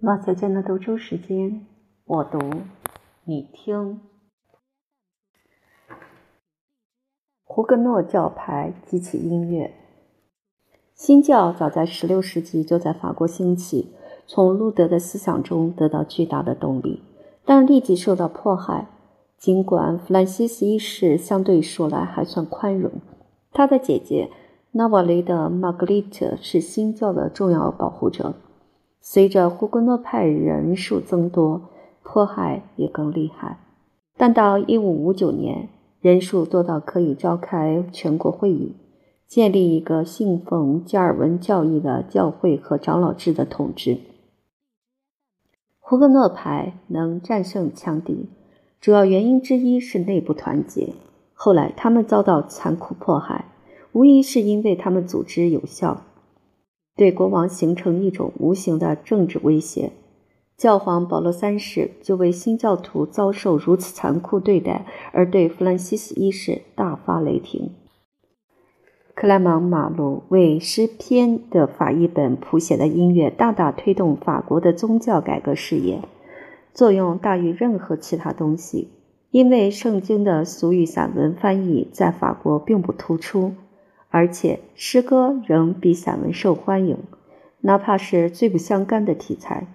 马小娟的读书时间，我读，你听。胡格诺教派及其音乐。新教早在16世纪就在法国兴起，从路德的思想中得到巨大的动力，但立即受到迫害。尽管弗兰西斯一世相对说来还算宽容，他的姐姐纳瓦雷的玛格丽特是新教的重要保护者。随着胡格诺派人数增多，迫害也更厉害。但到1559年，人数多到可以召开全国会议，建立一个信奉加尔文教义的教会和长老制的统治。胡格诺派能战胜强敌，主要原因之一是内部团结。后来他们遭到残酷迫害，无疑是因为他们组织有效。对国王形成一种无形的政治威胁，教皇保罗三世就为新教徒遭受如此残酷对待而对弗兰西斯一世大发雷霆。克莱芒马路为诗篇的法译本谱写的音乐，大大推动法国的宗教改革事业，作用大于任何其他东西。因为圣经的俗语散文翻译在法国并不突出。而且诗歌仍比散文受欢迎，哪怕是最不相干的题材，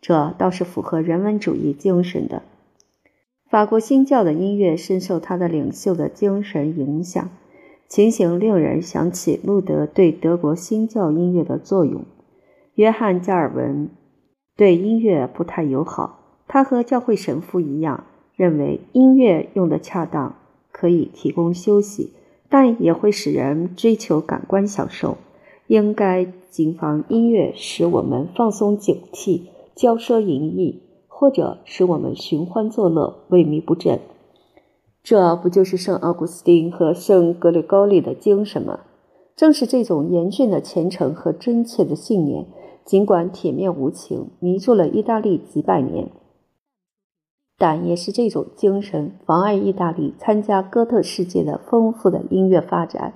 这倒是符合人文主义精神的。法国新教的音乐深受他的领袖的精神影响，情形令人想起路德对德国新教音乐的作用。约翰·加尔文对音乐不太友好，他和教会神父一样，认为音乐用的恰当，可以提供休息。但也会使人追求感官享受，应该谨防音乐使我们放松警惕、骄奢淫逸，或者使我们寻欢作乐、萎靡不振。这不就是圣奥古斯丁和圣格里高利的精神吗？正是这种严峻的虔诚和真切的信念，尽管铁面无情，迷住了意大利几百年。但也是这种精神妨碍意大利参加哥特世界的丰富的音乐发展。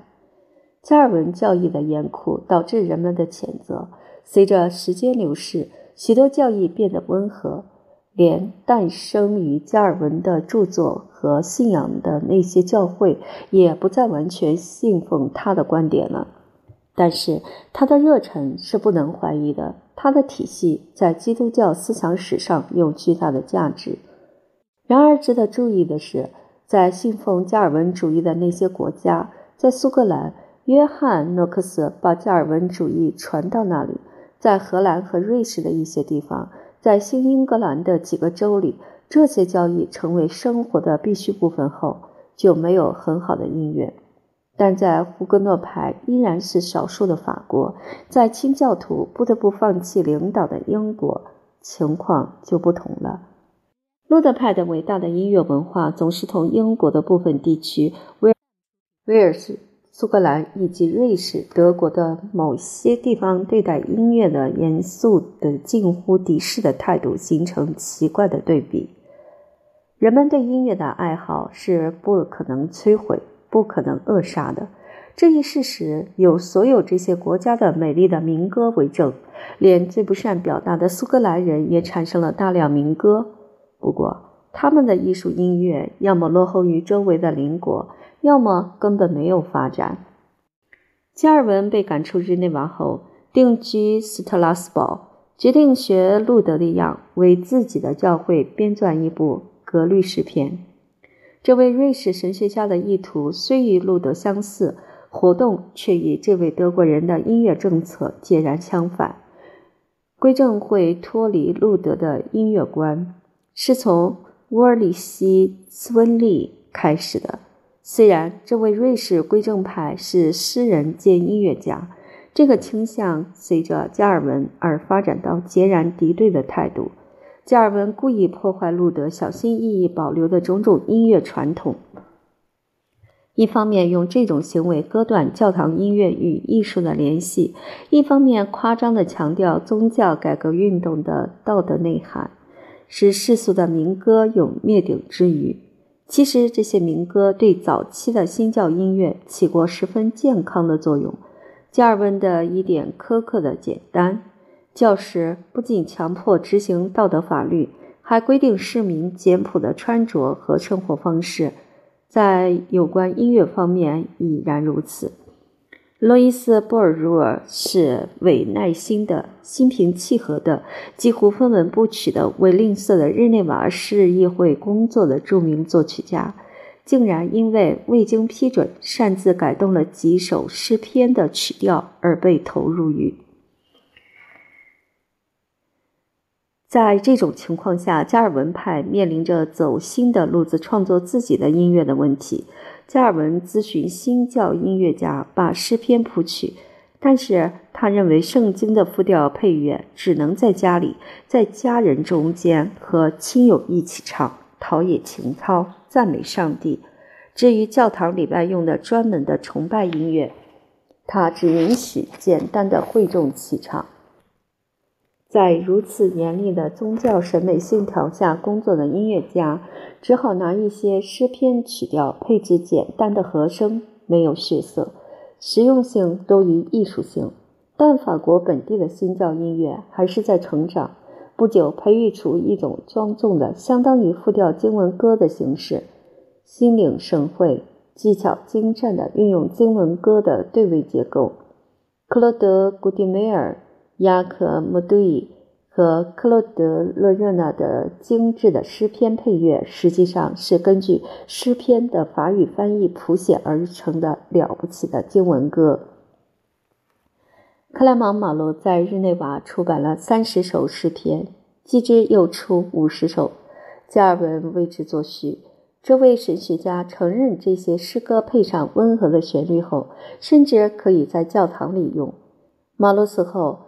加尔文教义的严酷导致人们的谴责。随着时间流逝，许多教义变得温和，连诞生于加尔文的著作和信仰的那些教会也不再完全信奉他的观点了。但是他的热忱是不能怀疑的，他的体系在基督教思想史上有巨大的价值。然而，值得注意的是，在信奉加尔文主义的那些国家，在苏格兰，约翰·诺克斯把加尔文主义传到那里；在荷兰和瑞士的一些地方，在新英格兰的几个州里，这些交易成为生活的必须部分后，就没有很好的音乐。但在胡格诺派依然是少数的法国，在清教徒不得不放弃领导的英国，情况就不同了。路德派的伟大的音乐文化总是同英国的部分地区、威威尔士、苏格兰以及瑞士、德国的某些地方对待音乐的严肃的、近乎敌视的态度形成奇怪的对比。人们对音乐的爱好是不可能摧毁、不可能扼杀的。这一事实有所有这些国家的美丽的民歌为证。连最不善表达的苏格兰人也产生了大量民歌。不过，他们的艺术音乐要么落后于周围的邻国，要么根本没有发展。加尔文被赶出日内瓦后，定居斯特拉斯堡，决定学路德的样，为自己的教会编撰一部格律诗篇。这位瑞士神学家的意图虽与路德相似，活动却与这位德国人的音乐政策截然相反。归正会脱离路德的音乐观。是从沃尔里希·斯温利开始的。虽然这位瑞士归正派是诗人兼音乐家，这个倾向随着加尔文而发展到截然敌对的态度。加尔文故意破坏路德小心翼翼保留的种种音乐传统，一方面用这种行为割断教堂音乐与艺术的联系，一方面夸张地强调宗教改革运动的道德内涵。使世俗的民歌有灭顶之虞。其实，这些民歌对早期的新教音乐起过十分健康的作用。加尔文的一点苛刻的简单，教师不仅强迫执行道德法律，还规定市民简朴的穿着和生活方式。在有关音乐方面已然如此。罗伊斯·波尔茹尔是伪耐心的、心平气和的、几乎分文不取的、为吝啬的日内瓦市议会工作的著名作曲家，竟然因为未经批准擅自改动了几首诗篇的曲调而被投入于。在这种情况下，加尔文派面临着走新的路子、创作自己的音乐的问题。加尔文咨询新教音乐家把诗篇谱曲，但是他认为圣经的复调配乐只能在家里，在家人中间和亲友一起唱，陶冶情操，赞美上帝。至于教堂礼拜用的专门的崇拜音乐，他只允许简单的会众齐唱。在如此严厉的宗教审美信条下工作的音乐家，只好拿一些诗篇曲调，配置简单的和声，没有血色，实用性多于艺术性。但法国本地的新教音乐还是在成长，不久培育出一种庄重的、相当于复调经文歌的形式，心领神会、技巧精湛的运用经文歌的对位结构。克罗德·古迪梅尔。雅克·莫杜伊和克洛德·勒热纳的精致的诗篇配乐，实际上是根据诗篇的法语翻译谱写而成的了不起的经文歌。克莱芒·马洛在日内瓦出版了三十首诗篇，继之又出五十首，加尔文为之作序。这位神学家承认，这些诗歌配上温和的旋律后，甚至可以在教堂里用。马洛死后。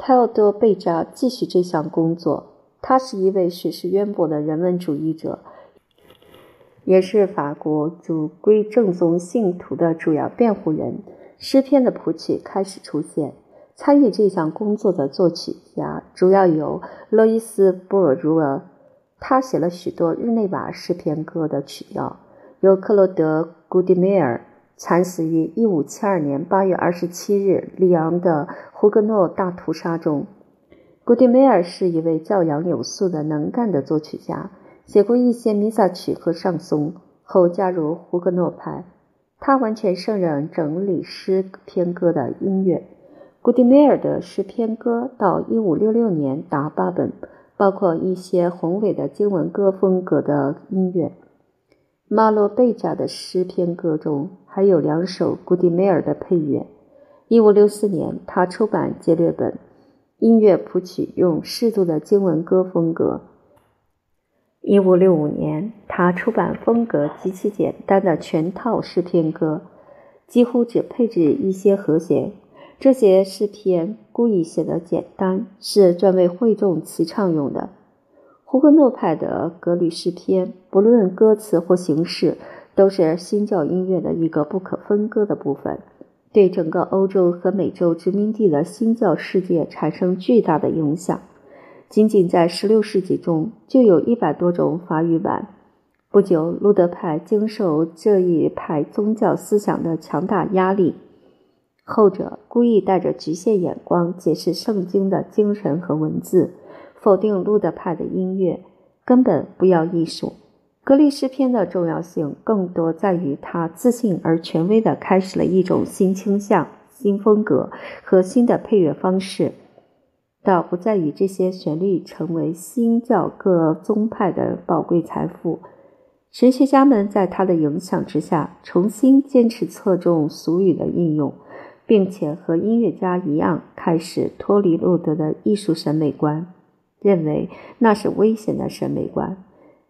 泰奥多·贝扎继续这项工作。他是一位学识渊博的人文主义者，也是法国主归正宗信徒的主要辩护人。诗篇的谱曲开始出现。参与这项工作的作曲家主要有路易斯·波尔茹尔，他写了许多日内瓦诗篇歌的曲调；有克洛德·古迪梅尔。惨死于1572年8月27日里昂的胡格诺大屠杀中。古迪梅尔是一位教养有素的能干的作曲家，写过一些弥撒曲和上颂，后加入胡格诺派。他完全胜任整理诗篇歌的音乐。古迪梅尔的诗篇歌到1566年达八本，包括一些宏伟的经文歌风格的音乐。马洛贝加的诗篇歌中还有两首古迪梅尔的配乐。一五六四年，他出版节略本，音乐谱曲用适度的经文歌风格。一五六五年，他出版风格极其简单的全套诗篇歌，几乎只配置一些和弦。这些诗篇故意写得简单，是专为会众齐唱用的。胡格诺派的格律诗篇，不论歌词或形式，都是新教音乐的一个不可分割的部分，对整个欧洲和美洲殖民地的新教世界产生巨大的影响。仅仅在16世纪中，就有一百多种法语版。不久，路德派经受这一派宗教思想的强大压力，后者故意带着局限眼光解释圣经的精神和文字。否定路德派的音乐，根本不要艺术。格律诗篇的重要性更多在于他自信而权威地开始了一种新倾向、新风格和新的配乐方式，倒不在于这些旋律成为新教各宗派的宝贵财富。神学家们在他的影响之下，重新坚持侧重俗语的应用，并且和音乐家一样，开始脱离路德的艺术审美观。认为那是危险的审美观，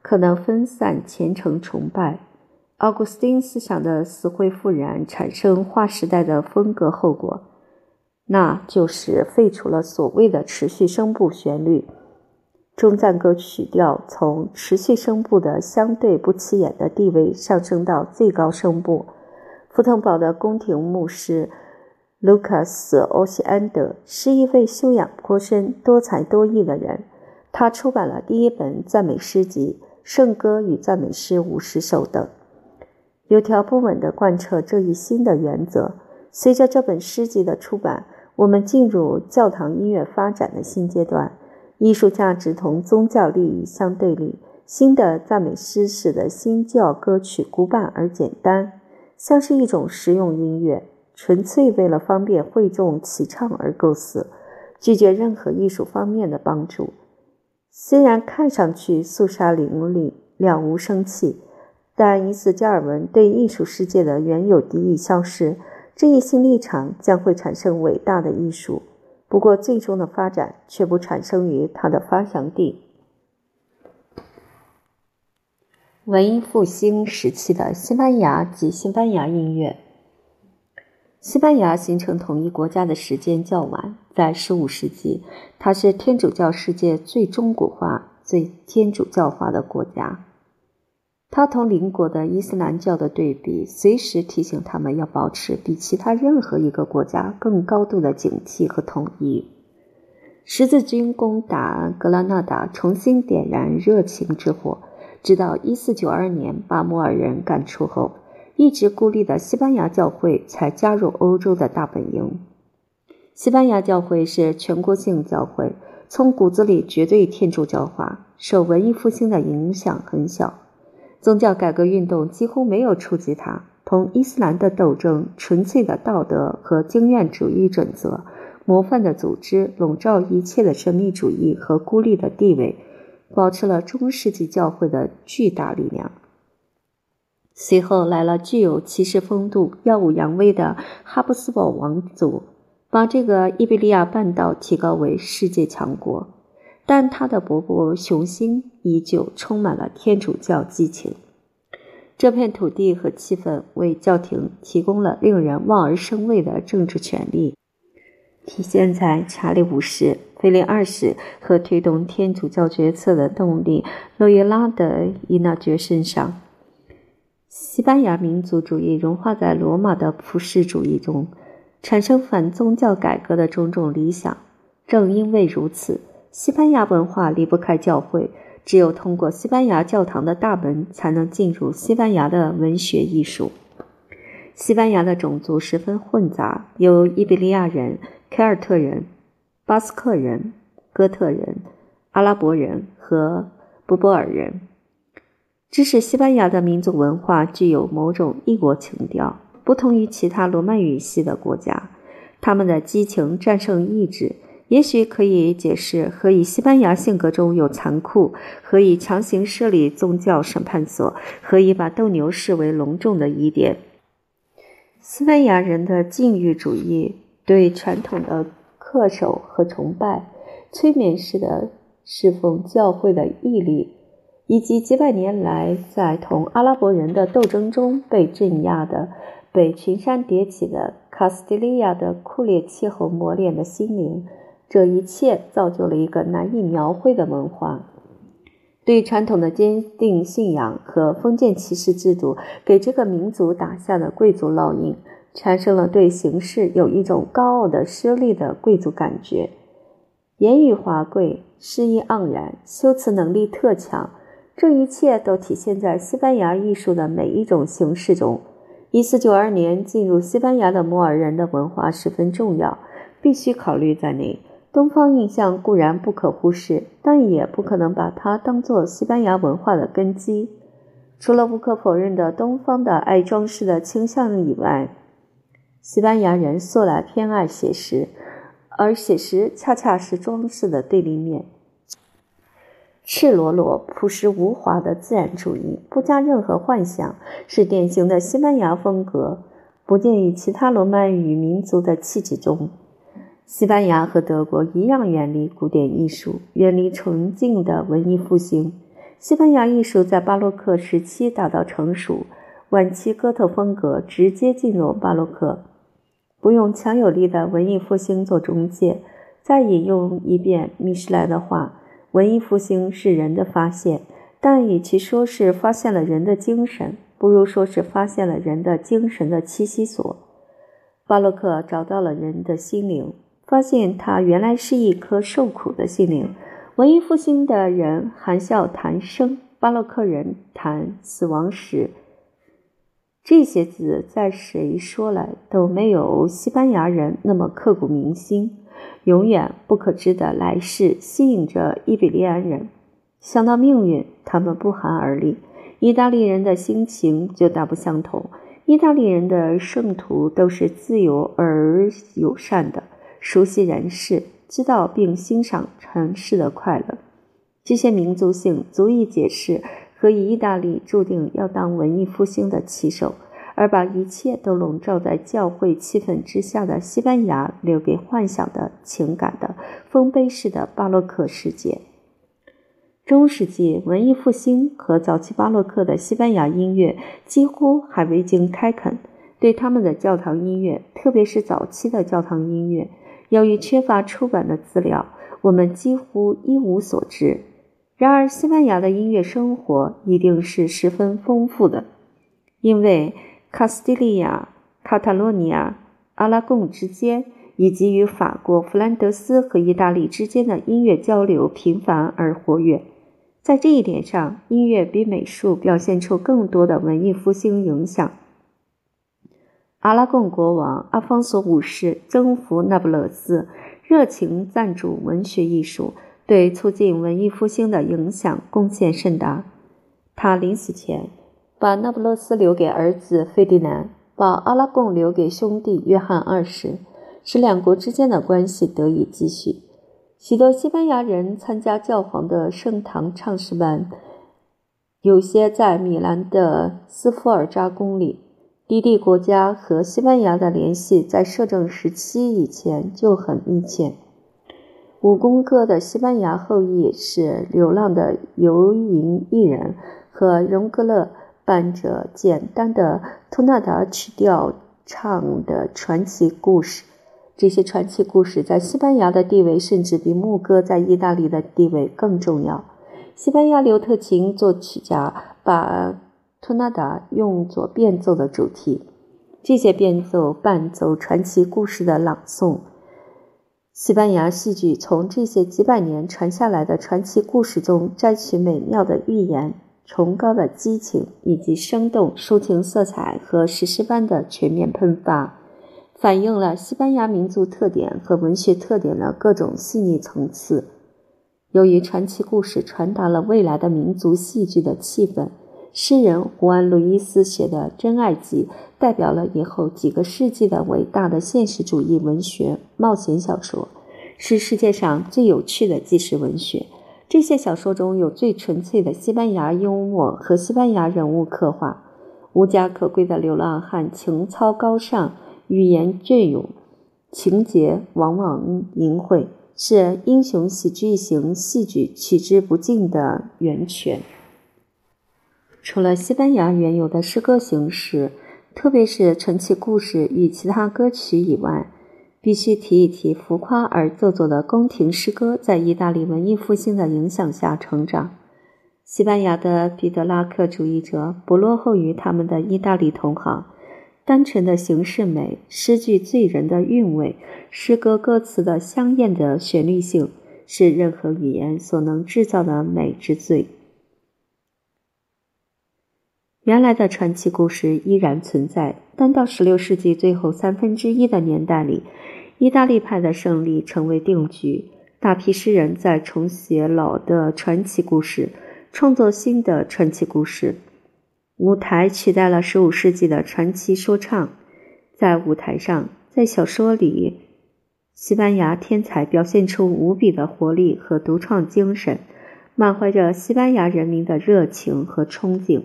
可能分散虔诚崇拜。奥古斯丁思想的死灰复燃，产生划时代的风格后果，那就是废除了所谓的持续声部旋律，中赞歌曲调从持续声部的相对不起眼的地位上升到最高声部。福腾堡的宫廷牧师。卢卡斯·欧西安德是一位修养颇深、多才多艺的人。他出版了第一本赞美诗集《圣歌与赞美诗五十首》等，有条不紊地贯彻这一新的原则。随着这本诗集的出版，我们进入教堂音乐发展的新阶段，艺术价值同宗教利益相对立。新的赞美诗使得新教歌曲古板而简单，像是一种实用音乐，纯粹为了方便会众齐唱而构思，拒绝任何艺术方面的帮助。虽然看上去肃杀凌厉、了无生气，但一次加尔文对艺术世界的原有敌意消失。这一新立场将会产生伟大的艺术，不过最终的发展却不产生于它的发祥地。文艺复兴时期的西班牙及西班牙音乐。西班牙形成统一国家的时间较晚，在15世纪，它是天主教世界最中古化、最天主教化的国家。他同邻国的伊斯兰教的对比，随时提醒他们要保持比其他任何一个国家更高度的警惕和统一。十字军攻打格拉纳达，重新点燃热情之火，直到一四九二年把摩尔人赶出后，一直孤立的西班牙教会才加入欧洲的大本营。西班牙教会是全国性教会，从骨子里绝对天主教化，受文艺复兴的影响很小。宗教改革运动几乎没有触及它。同伊斯兰的斗争，纯粹的道德和经验主义准则，模范的组织，笼罩一切的神秘主义和孤立的地位，保持了中世纪教会的巨大力量。随后来了具有骑士风度、耀武扬威的哈布斯堡王族，把这个伊比利亚半岛提高为世界强国。但他的勃勃雄心依旧充满了天主教激情。这片土地和气氛为教廷提供了令人望而生畏的政治权利，体现在查理五世、菲利二世和推动天主教决策的动力洛耶拉的伊纳爵身上。西班牙民族主义融化在罗马的普世主义中，产生反宗教改革的种种理想。正因为如此。西班牙文化离不开教会，只有通过西班牙教堂的大门，才能进入西班牙的文学艺术。西班牙的种族十分混杂，有伊比利亚人、凯尔特人、巴斯克人、哥特人、阿拉伯人和波波尔人，这使西班牙的民族文化具有某种异国情调，不同于其他罗曼语系的国家。他们的激情战胜意志。也许可以解释何以西班牙性格中有残酷，何以强行设立宗教审判所，何以把斗牛视为隆重的疑点。西班牙人的禁欲主义、对传统的恪守和崇拜、催眠式的侍奉教会的毅力，以及几百年来在同阿拉伯人的斗争中被镇压的、被群山叠起的卡斯蒂利亚的酷烈气候磨练的心灵。这一切造就了一个难以描绘的文化。对传统的坚定信仰和封建骑士制度给这个民族打下的贵族烙印，产生了对形式有一种高傲的奢利的贵族感觉。言语华贵，诗意盎然，修辞能力特强，这一切都体现在西班牙艺术的每一种形式中。一四九二年进入西班牙的摩尔人的文化十分重要，必须考虑在内。东方印象固然不可忽视，但也不可能把它当做西班牙文化的根基。除了无可否认的东方的爱装饰的倾向以外，西班牙人素来偏爱写实，而写实恰恰是装饰的对立面。赤裸裸、朴实无华的自然主义，不加任何幻想，是典型的西班牙风格，不见于其他罗曼语民族的气质中。西班牙和德国一样远离古典艺术，远离纯净的文艺复兴。西班牙艺术在巴洛克时期达到成熟，晚期哥特风格直接进入巴洛克。不用强有力的文艺复兴做中介，再引用一遍米什莱的话：文艺复兴是人的发现，但与其说是发现了人的精神，不如说是发现了人的精神的栖息所。巴洛克找到了人的心灵。发现他原来是一颗受苦的心灵。文艺复兴的人含笑谈生，巴洛克人谈死亡时，这些字在谁说来都没有西班牙人那么刻骨铭心。永远不可知的来世吸引着伊比利安人。想到命运，他们不寒而栗。意大利人的心情就大不相同。意大利人的圣徒都是自由而友善的，熟悉人世，知道并欣赏尘世的快乐。这些民族性足以解释。何以意大利注定要当文艺复兴的旗手，而把一切都笼罩在教会气氛之下的西班牙留给幻想的情感的丰碑式的巴洛克世界？中世纪文艺复兴和早期巴洛克的西班牙音乐几乎还未经开垦，对他们的教堂音乐，特别是早期的教堂音乐，由于缺乏出版的资料，我们几乎一无所知。然而，西班牙的音乐生活一定是十分丰富的，因为卡斯蒂利亚、卡塔罗尼亚、阿拉贡之间，以及与法国、弗兰德斯和意大利之间的音乐交流频繁而活跃。在这一点上，音乐比美术表现出更多的文艺复兴影响。阿拉贡国王阿方索五世征服那不勒斯，热情赞助文学艺术。对促进文艺复兴的影响贡献甚大。他临死前把那不勒斯留给儿子费迪南，把阿拉贡留给兄弟约翰二世，使两国之间的关系得以继续。许多西班牙人参加教皇的圣堂唱诗班，有些在米兰的斯福尔扎宫里。低地国家和西班牙的联系在摄政时期以前就很密切。武功哥的西班牙后裔是流浪的游吟艺人和荣格勒伴着简单的托纳达曲调唱的传奇故事。这些传奇故事在西班牙的地位甚至比牧歌在意大利的地位更重要。西班牙刘特琴作曲家把托纳达用作变奏的主题，这些变奏伴奏传奇故事的朗诵。西班牙戏剧从这些几百年传下来的传奇故事中摘取美妙的寓言、崇高的激情以及生动抒情色彩和史诗般的全面喷发，反映了西班牙民族特点和文学特点的各种细腻层次。由于传奇故事传达了未来的民族戏剧的气氛，诗人胡安·路易斯写的《真爱集》。代表了以后几个世纪的伟大的现实主义文学冒险小说，是世界上最有趣的纪实文学。这些小说中有最纯粹的西班牙幽默和西班牙人物刻画，无家可归的流浪汉情操高尚，语言隽永，情节往往淫秽，是英雄喜剧型戏剧取之不尽的源泉。除了西班牙原有的诗歌形式。特别是传奇故事与其他歌曲以外，必须提一提浮夸而做作的宫廷诗歌在意大利文艺复兴的影响下成长。西班牙的彼得拉克主义者不落后于他们的意大利同行。单纯的形式美、诗句醉人的韵味、诗歌歌词的香艳的旋律性，是任何语言所能制造的美之最。原来的传奇故事依然存在，但到十六世纪最后三分之一的年代里，意大利派的胜利成为定局。大批诗人在重写老的传奇故事，创作新的传奇故事。舞台取代了十五世纪的传奇说唱。在舞台上，在小说里，西班牙天才表现出无比的活力和独创精神，满怀着西班牙人民的热情和憧憬。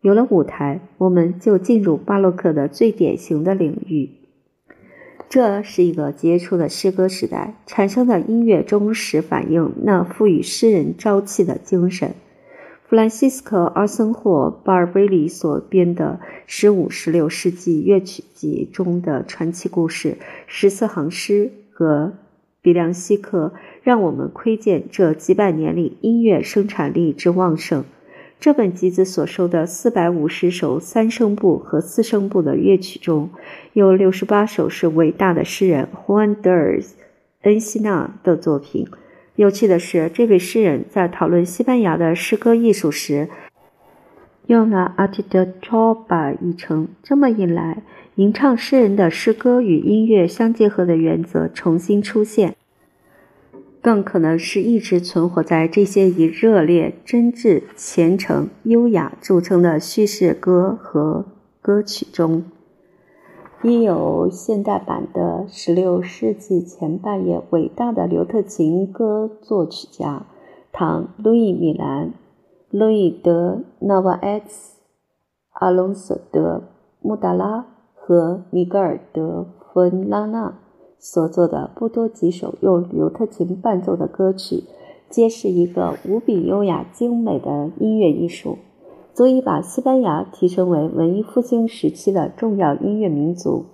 有了舞台，我们就进入巴洛克的最典型的领域。这是一个杰出的诗歌时代，产生的音乐忠实反映那赋予诗人朝气的精神。弗兰西斯科·阿森霍·巴尔贝里所编的十五、十六世纪乐曲集中的传奇故事十四行诗和比良西克，让我们窥见这几百年里音乐生产力之旺盛。这本集子所收的四百五十首三声部和四声部的乐曲中，有六十八首是伟大的诗人胡安·德尔恩西纳的作品。有趣的是，这位诗人在讨论西班牙的诗歌艺术时，用了 arte de trova 一称。这么一来，吟唱诗人的诗歌与音乐相结合的原则重新出现。更可能是一直存活在这些以热烈、真挚、虔诚、优雅著称的叙事歌和歌曲中。已有现代版的16世纪前半叶伟大的刘特琴歌作曲家唐·路易·米兰、路易·德·纳瓦埃斯、阿隆索·德·穆达拉和米格尔·德·芬拉纳。所做的不多几首用刘特琴伴奏的歌曲，皆是一个无比优雅精美的音乐艺术，足以把西班牙提升为文艺复兴时期的重要音乐民族。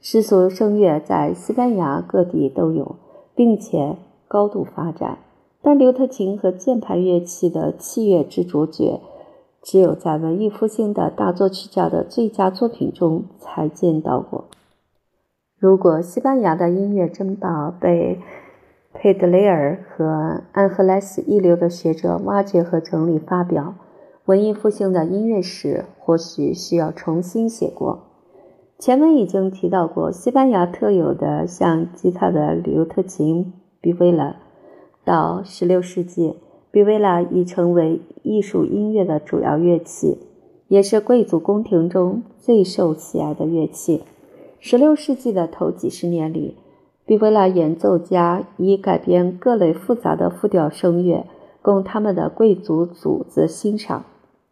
世俗声乐在西班牙各地都有，并且高度发展，但刘特琴和键盘乐器的器乐之卓绝，只有在文艺复兴的大作曲家的最佳作品中才见到过。如果西班牙的音乐珍宝被佩德雷尔和安赫莱斯一流的学者挖掘和整理发表，文艺复兴的音乐史或许需要重新写过。前文已经提到过，西班牙特有的像吉他的刘特琴比维拉，到16世纪，比维拉已成为艺术音乐的主要乐器，也是贵族宫廷中最受喜爱的乐器。十六世纪的头几十年里，比维拉演奏家以改编各类复杂的复调声乐，供他们的贵族主子欣赏。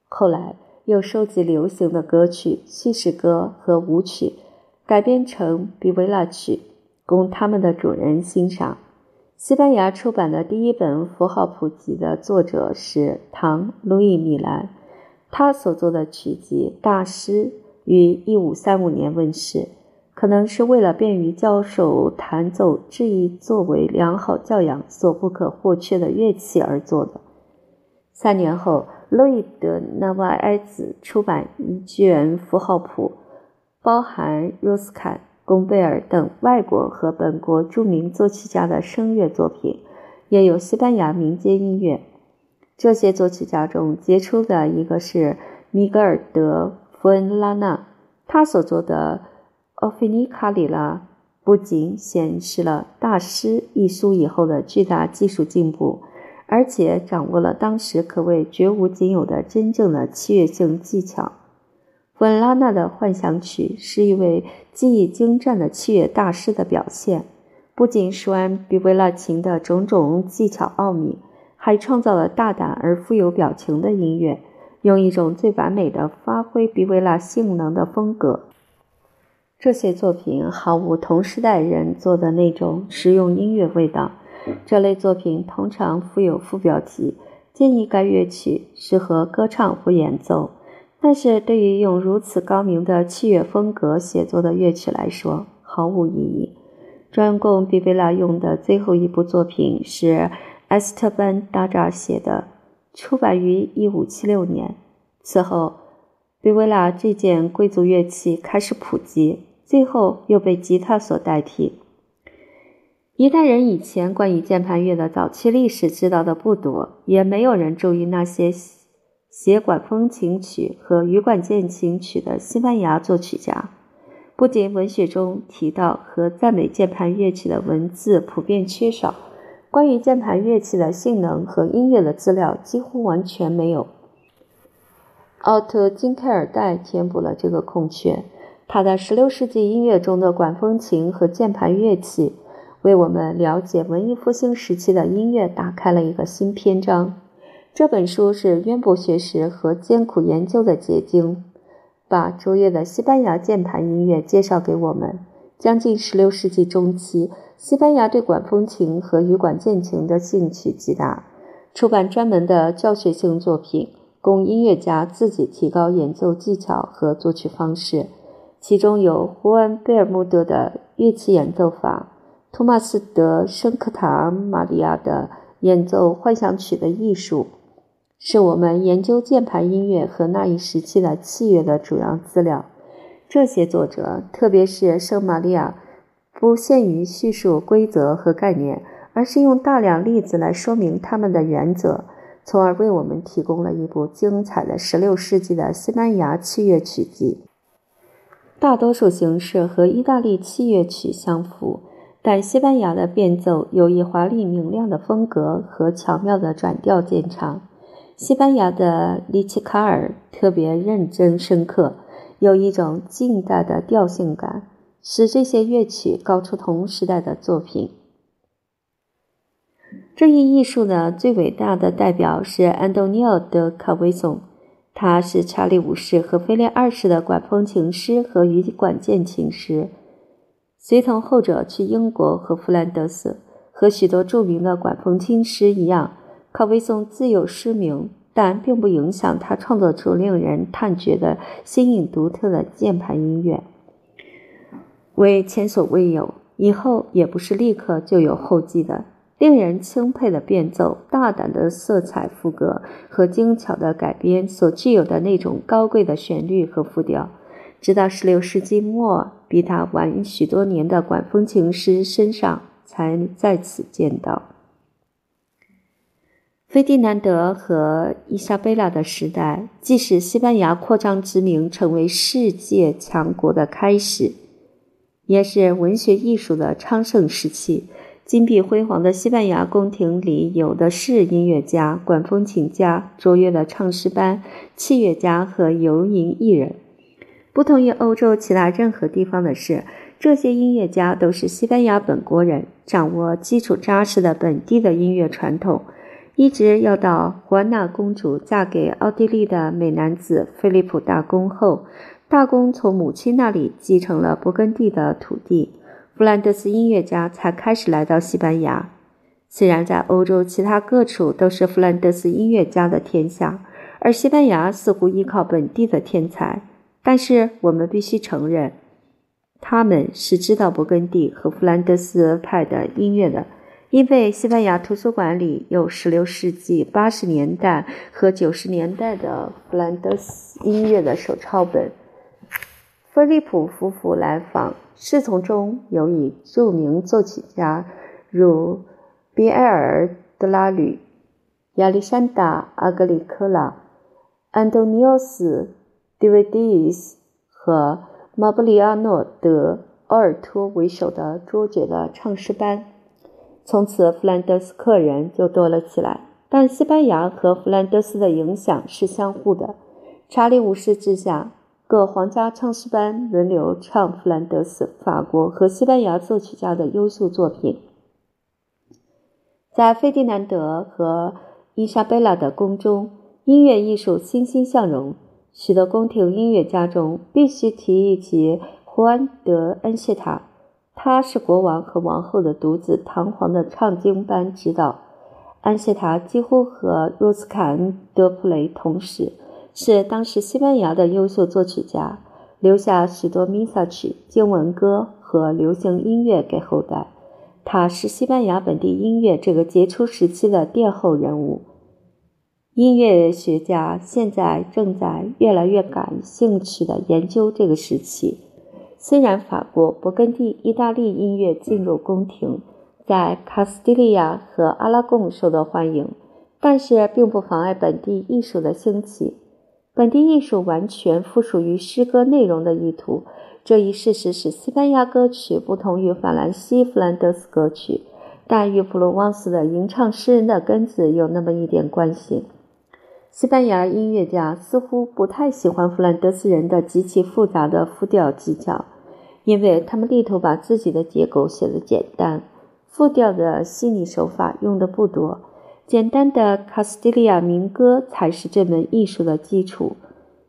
后来又收集流行的歌曲、叙事歌和舞曲，改编成比维拉曲，供他们的主人欣赏。西班牙出版的第一本符号谱集的作者是唐·路易·米兰，他所作的曲集《大师》于一五三五年问世。可能是为了便于教授弹奏这一作为良好教养所不可或缺的乐器而做的。三年后，路易德纳瓦埃兹出版一卷符号谱，包含若斯坎、贡贝尔等外国和本国著名作曲家的声乐作品，也有西班牙民间音乐。这些作曲家中杰出的一个是米格尔德·弗恩拉纳，他所做的。奥菲尼卡里拉不仅显示了大师一书以后的巨大技术进步，而且掌握了当时可谓绝无仅有的真正的器乐性技巧。文拉纳的幻想曲是一位技艺精湛的器乐大师的表现，不仅说完比维拉琴的种种技巧奥秘，还创造了大胆而富有表情的音乐，用一种最完美的发挥比维拉性能的风格。这些作品毫无同时代人做的那种实用音乐味道。这类作品通常附有副标题，建议该乐曲适合歌唱或演奏。但是对于用如此高明的器乐风格写作的乐曲来说，毫无意义。专供比维拉用的最后一部作品是埃斯特班·达扎写的，出版于1576年。此后，比维拉这件贵族乐器开始普及。最后又被吉他所代替。一代人以前关于键盘乐的早期历史知道的不多，也没有人注意那些写管风琴曲和羽管键琴曲的西班牙作曲家。不仅文学中提到和赞美键盘乐器的文字普遍缺少，关于键盘乐器的性能和音乐的资料几乎完全没有。奥特金凯尔代填补了这个空缺。他的16世纪音乐中的管风琴和键盘乐器，为我们了解文艺复兴时期的音乐打开了一个新篇章。这本书是渊博学识和艰苦研究的结晶，把卓越的西班牙键盘音乐介绍给我们。将近16世纪中期，西班牙对管风琴和羽管键琴的兴趣极大，出版专门的教学性作品，供音乐家自己提高演奏技巧和作曲方式。其中有胡安·贝尔穆德的乐器演奏法，托马斯·德·圣克塔玛利亚的演奏幻想曲的艺术，是我们研究键盘音乐和那一时期的器乐的主要资料。这些作者，特别是圣玛利亚，不限于叙述规则和概念，而是用大量例子来说明他们的原则。从而为我们提供了一部精彩的16世纪的西班牙器乐曲集。大多数形式和意大利器乐曲相符，但西班牙的变奏有一华丽明亮的风格和巧妙的转调见长。西班牙的里奇卡尔特别认真深刻，有一种近代的调性感，使这些乐曲高出同时代的作品。这一艺术的最伟大的代表是安东尼奥·德·卡维松，他是查理五世和菲利二世的管风琴师和羽管键琴师，随同后者去英国和弗兰德斯。和许多著名的管风琴师一样，卡维松自幼失明，但并不影响他创作出令人叹绝的新颖独特的键盘音乐，为前所未有，以后也不是立刻就有后继的。令人钦佩的变奏、大胆的色彩副歌和精巧的改编所具有的那种高贵的旋律和复调，直到16世纪末，比他晚许多年的管风琴师身上才再次见到。费迪南德和伊莎贝拉的时代，既是西班牙扩张殖民成为世界强国的开始，也是文学艺术的昌盛时期。金碧辉煌的西班牙宫廷里，有的是音乐家、管风琴家、卓越的唱诗班、器乐家和游吟艺人。不同于欧洲其他任何地方的是，这些音乐家都是西班牙本国人，掌握基础扎实的本地的音乐传统，一直要到胡安娜公主嫁给奥地利的美男子菲利普大公后，大公从母亲那里继承了勃艮第的土地。弗兰德斯音乐家才开始来到西班牙。虽然在欧洲其他各处都是弗兰德斯音乐家的天下，而西班牙似乎依靠本地的天才，但是我们必须承认，他们是知道勃艮第和弗兰德斯派的音乐的，因为西班牙图书馆里有16世纪80年代和90年代的弗兰德斯音乐的手抄本。菲利普夫妇来访。侍从中有以著名作曲家如比埃尔·德拉吕、亚历山大·阿格里科拉、安东尼奥斯·迪维迪斯和马布里亚诺·德·奥尔托为首的卓绝的唱诗班。从此，弗兰德斯客人就多了起来。但西班牙和弗兰德斯的影响是相互的。查理五世之下。各皇家唱诗班轮流唱弗兰德斯、法国和西班牙作曲家的优秀作品。在费迪南德和伊莎贝拉的宫中，音乐艺术欣欣向荣。许多宫廷音乐家中必须提一提胡安·德·恩谢塔，他是国王和王后的独子，堂皇的唱经班指导。安谢塔几乎和若斯坎·德普雷同时。是当时西班牙的优秀作曲家，留下许多弥撒曲、经文歌和流行音乐给后代。他是西班牙本地音乐这个杰出时期的殿后人物。音乐学家现在正在越来越感兴趣地研究这个时期。虽然法国、勃艮第、意大利音乐进入宫廷，在卡斯蒂利亚和阿拉贡受到欢迎，但是并不妨碍本地艺术的兴起。本地艺术完全附属于诗歌内容的意图，这一事实使西班牙歌曲不同于法兰西弗兰德斯歌曲，但与普罗旺斯的吟唱诗人的根子有那么一点关系。西班牙音乐家似乎不太喜欢弗兰德斯人的极其复杂的复调技巧，因为他们力图把自己的结构写得简单，复调的细腻手法用的不多。简单的卡斯蒂利亚民歌才是这门艺术的基础。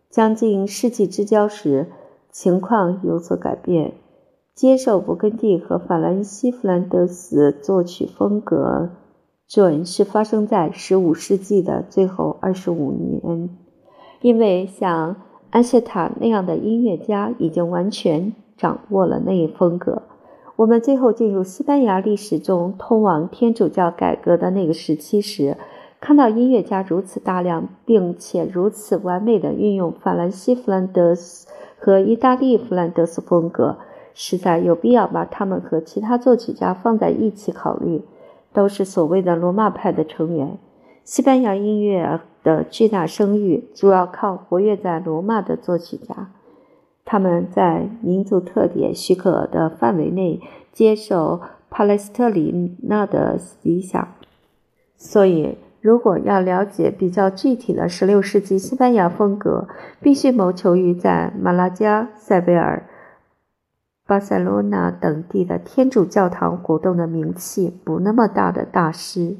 将近世纪之交时，情况有所改变。接受勃艮第和法兰西弗兰德斯作曲风格，准是发生在15世纪的最后25年，因为像安谢塔那样的音乐家已经完全掌握了那一风格。我们最后进入西班牙历史中通往天主教改革的那个时期时，看到音乐家如此大量，并且如此完美地运用法兰西弗兰德斯和意大利弗兰德斯风格，实在有必要把他们和其他作曲家放在一起考虑。都是所谓的罗马派的成员。西班牙音乐的巨大声誉主要靠活跃在罗马的作曲家，他们在民族特点许可的范围内接受帕莱斯特里纳的理想。所以，如果要了解比较具体的16世纪西班牙风格，必须谋求于在马拉加、塞维尔、巴塞罗那等地的天主教堂活动的名气不那么大的大师。